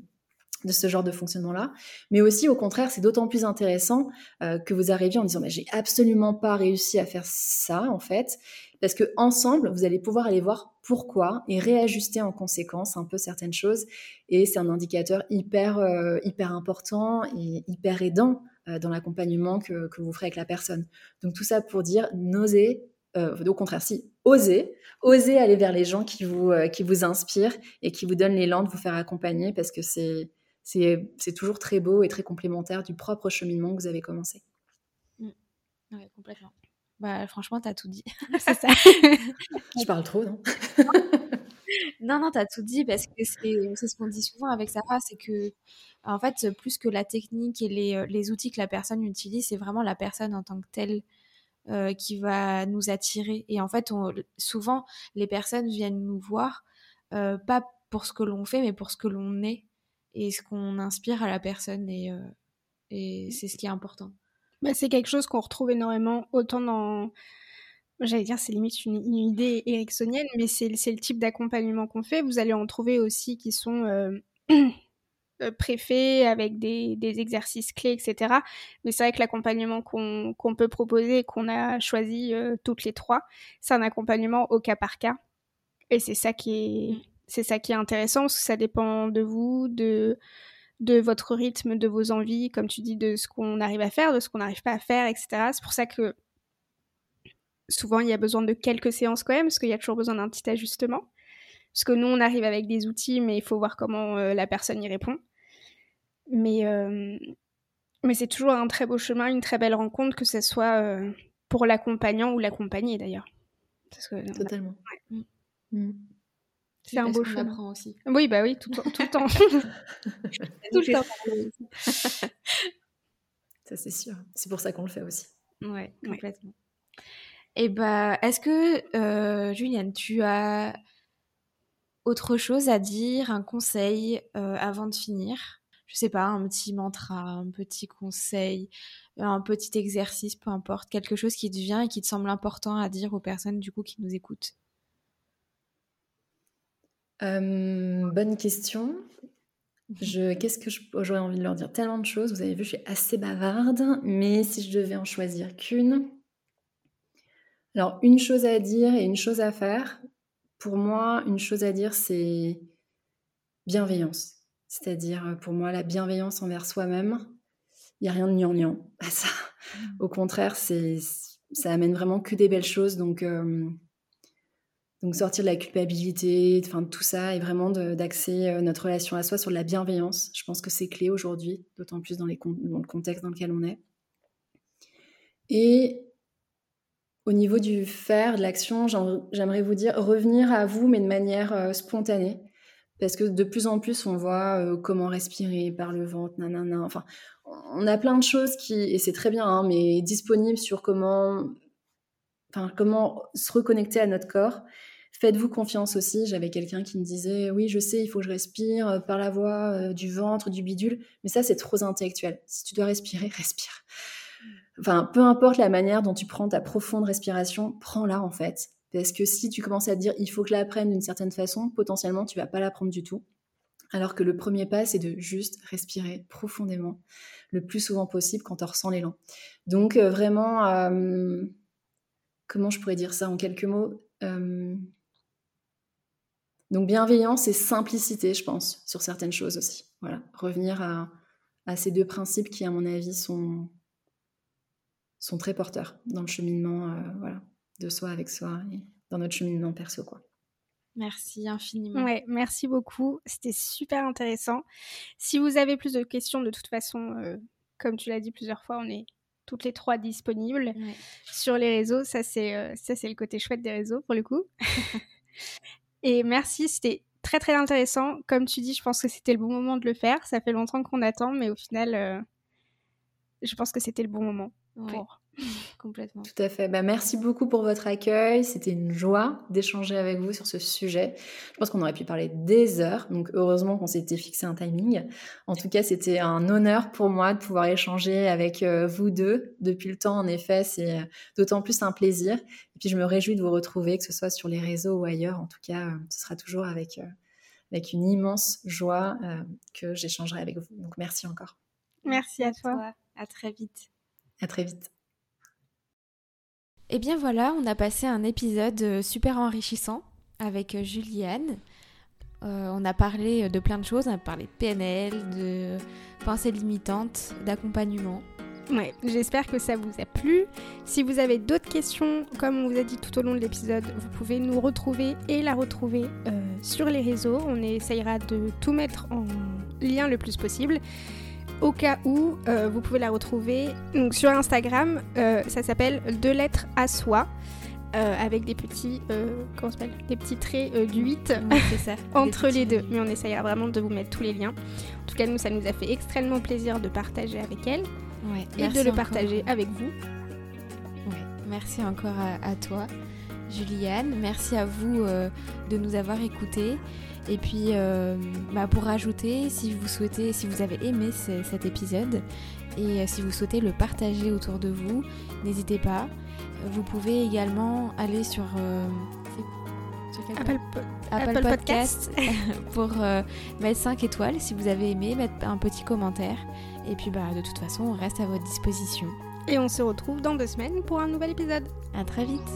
de ce genre de fonctionnement-là. Mais aussi, au contraire, c'est d'autant plus intéressant euh, que vous arriviez en disant mais j'ai absolument pas réussi à faire ça en fait, parce que ensemble, vous allez pouvoir aller voir pourquoi et réajuster en conséquence un peu certaines choses. Et c'est un indicateur hyper euh, hyper important et hyper aidant dans l'accompagnement que, que, vous ferez avec la personne. Donc tout ça pour dire n'osez au contraire, si, osez, osez aller vers les gens qui vous, qui vous inspirent et qui vous donnent l'élan de vous faire accompagner parce que c'est, c'est toujours très beau et très complémentaire du propre cheminement que vous avez commencé. Mmh. Oui, complètement. Bah, franchement, tu as tout dit. c'est ça. Je parle trop, non? Non, non, t'as tout dit parce que c'est ce qu'on dit souvent avec Sarah, c'est que en fait, plus que la technique et les, les outils que la personne utilise, c'est vraiment la personne en tant que telle euh, qui va nous attirer. Et en fait, souvent, les personnes viennent nous voir, euh, pas pour ce que l'on fait, mais pour ce que l'on est et ce qu'on inspire à la personne. Et, euh, c'est ce qui est important. Bah, c'est quelque chose qu'on retrouve énormément, autant dans. J'allais dire, c'est limite une, idée ericksonienne, mais c'est le type d'accompagnement qu'on fait. Vous allez en trouver aussi qui sont préfet avec des, exercices clés, etc. Mais c'est vrai que l'accompagnement qu'on peut proposer, qu'on a choisi euh, toutes les trois, c'est un accompagnement au cas par cas. Et c'est ça qui est, mm. c'est ça qui est intéressant parce que ça dépend de vous, de, de votre rythme, de vos envies, comme tu dis, de ce qu'on arrive à faire, de ce qu'on n'arrive pas à faire, etc. C'est pour ça que souvent il y a besoin de quelques séances quand même, parce qu'il y a toujours besoin d'un petit ajustement. Parce que nous, on arrive avec des outils, mais il faut voir comment euh, la personne y répond. Mais, euh, mais c'est toujours un très beau chemin, une très belle rencontre, que ce soit euh, pour l'accompagnant ou l'accompagné d'ailleurs. Totalement. Mm. Mm. C'est un beau chemin. aussi. Oui, bah oui, tout, tout le temps. tout le temps. ça, c'est sûr. C'est pour ça qu'on le fait aussi. Ouais, complètement. Et bah, est-ce que, euh, Juliane, tu as autre chose à dire, un conseil avant de finir? Je sais pas, un petit mantra, un petit conseil, un petit exercice, peu importe, quelque chose qui te vient et qui te semble important à dire aux personnes du coup qui nous écoutent Bonne question. Je, qu'est-ce que j'aurais envie de leur dire? Tellement de choses. Vous avez vu, je suis assez bavarde, mais si je devais en choisir qu'une, alors une chose à dire et une chose à faire. Pour moi, une chose à dire, c'est bienveillance. C'est-à-dire, euh, pour moi, la bienveillance envers soi-même, il n'y a rien de gnangnan à ça. Mmh. Au contraire, c'est, ça amène vraiment que des belles choses. Donc, euh, donc sortir de la culpabilité, enfin, de tout ça, et vraiment d'axer euh, notre relation à soi sur de la bienveillance. Je pense que c'est clé aujourd'hui, d'autant plus dans, les, dans le contexte dans lequel on est. Et au niveau du faire, de l'action, j'aimerais vous dire revenir à vous, mais de manière spontanée parce que de plus en plus on voit euh, comment respirer par le ventre, nanana. Enfin, on a plein de choses qui, et c'est très bien, hein, mais disponibles sur comment, enfin, comment se reconnecter à notre corps. Faites-vous confiance aussi. J'avais quelqu'un qui me disait Oui, je sais, il faut que je respire euh, par la voie euh, du ventre, du bidule. Mais ça, c'est trop intellectuel. Si tu dois respirer, respire. Enfin, peu importe la manière dont tu prends ta profonde respiration, prends-la en fait. Parce que si tu commences à dire il faut que je l'apprenne d'une certaine façon, potentiellement tu vas pas l'apprendre du tout. Alors que le premier pas, c'est de juste respirer profondément le plus souvent possible quand on ressent l'élan. Donc euh, vraiment, euh, comment je pourrais dire ça en quelques mots euh, Donc bienveillance et simplicité, je pense, sur certaines choses aussi. Voilà, revenir à, à ces deux principes qui, à mon avis, sont, sont très porteurs dans le cheminement. voilà de soi avec soi et dans notre cheminement perso quoi. Merci infiniment. Ouais, merci beaucoup. C'était super intéressant. Si vous avez plus de questions, de toute façon, euh, comme tu l'as dit plusieurs fois, on est toutes les trois disponibles sur les réseaux. Ça, c'est euh, ça, c'est le côté chouette des réseaux pour le coup. et merci, c'était très très intéressant. Comme tu dis, je pense que c'était le bon moment de le faire. Ça fait longtemps qu'on attend, mais au final, euh, je pense que c'était le bon moment pour Complètement. Tout à fait. Bah, merci beaucoup pour votre accueil. C'était une joie d'échanger avec vous sur ce sujet. Je pense qu'on aurait pu parler des heures. Donc, heureusement qu'on s'était fixé un timing. En tout cas, c'était un honneur pour moi de pouvoir échanger avec euh, vous deux depuis le temps. En effet, c'est euh, d'autant plus un plaisir. Et puis, je me réjouis de vous retrouver, que ce soit sur les réseaux ou ailleurs. En tout cas, euh, ce sera toujours avec, avec une immense joie que j'échangerai avec vous. Donc, merci encore. Merci à toi. À très vite. À très vite. Et eh bien voilà, on a passé un épisode euh, super enrichissant avec euh, Juliane. Euh, on a parlé de plein de choses, on a parlé de PNL, de pensée limitante, d'accompagnement. Ouais, j'espère que ça vous a plu. Si vous avez d'autres questions, comme on vous a dit tout au long de l'épisode, vous pouvez nous retrouver et la retrouver sur les réseaux. On essayera de tout mettre en lien le plus possible au cas où euh, vous pouvez la retrouver donc, sur Instagram. Euh, ça s'appelle Deux lettres à soi. avec des petits, comment s'appelle Des petits traits du 8 c'est ça. entre les deux. Mais on essayera vraiment de vous mettre tous les liens. En tout cas, nous, ça nous a fait extrêmement plaisir de partager avec elle et de le partager avec vous. Merci encore à, toi, Juliane. Merci à vous de nous avoir écoutés. Et puis, euh, bah, pour rajouter, si vous souhaitez, si vous avez aimé cet épisode et euh, si vous souhaitez le partager autour de vous, n'hésitez pas. Vous pouvez également aller sur, euh, Apple, Podcast, pour mettre 5 étoiles si vous avez aimé, mettre un petit commentaire. Et puis, bah, de toute façon, on reste à votre disposition. Et on se retrouve dans deux semaines pour un nouvel épisode. À très vite.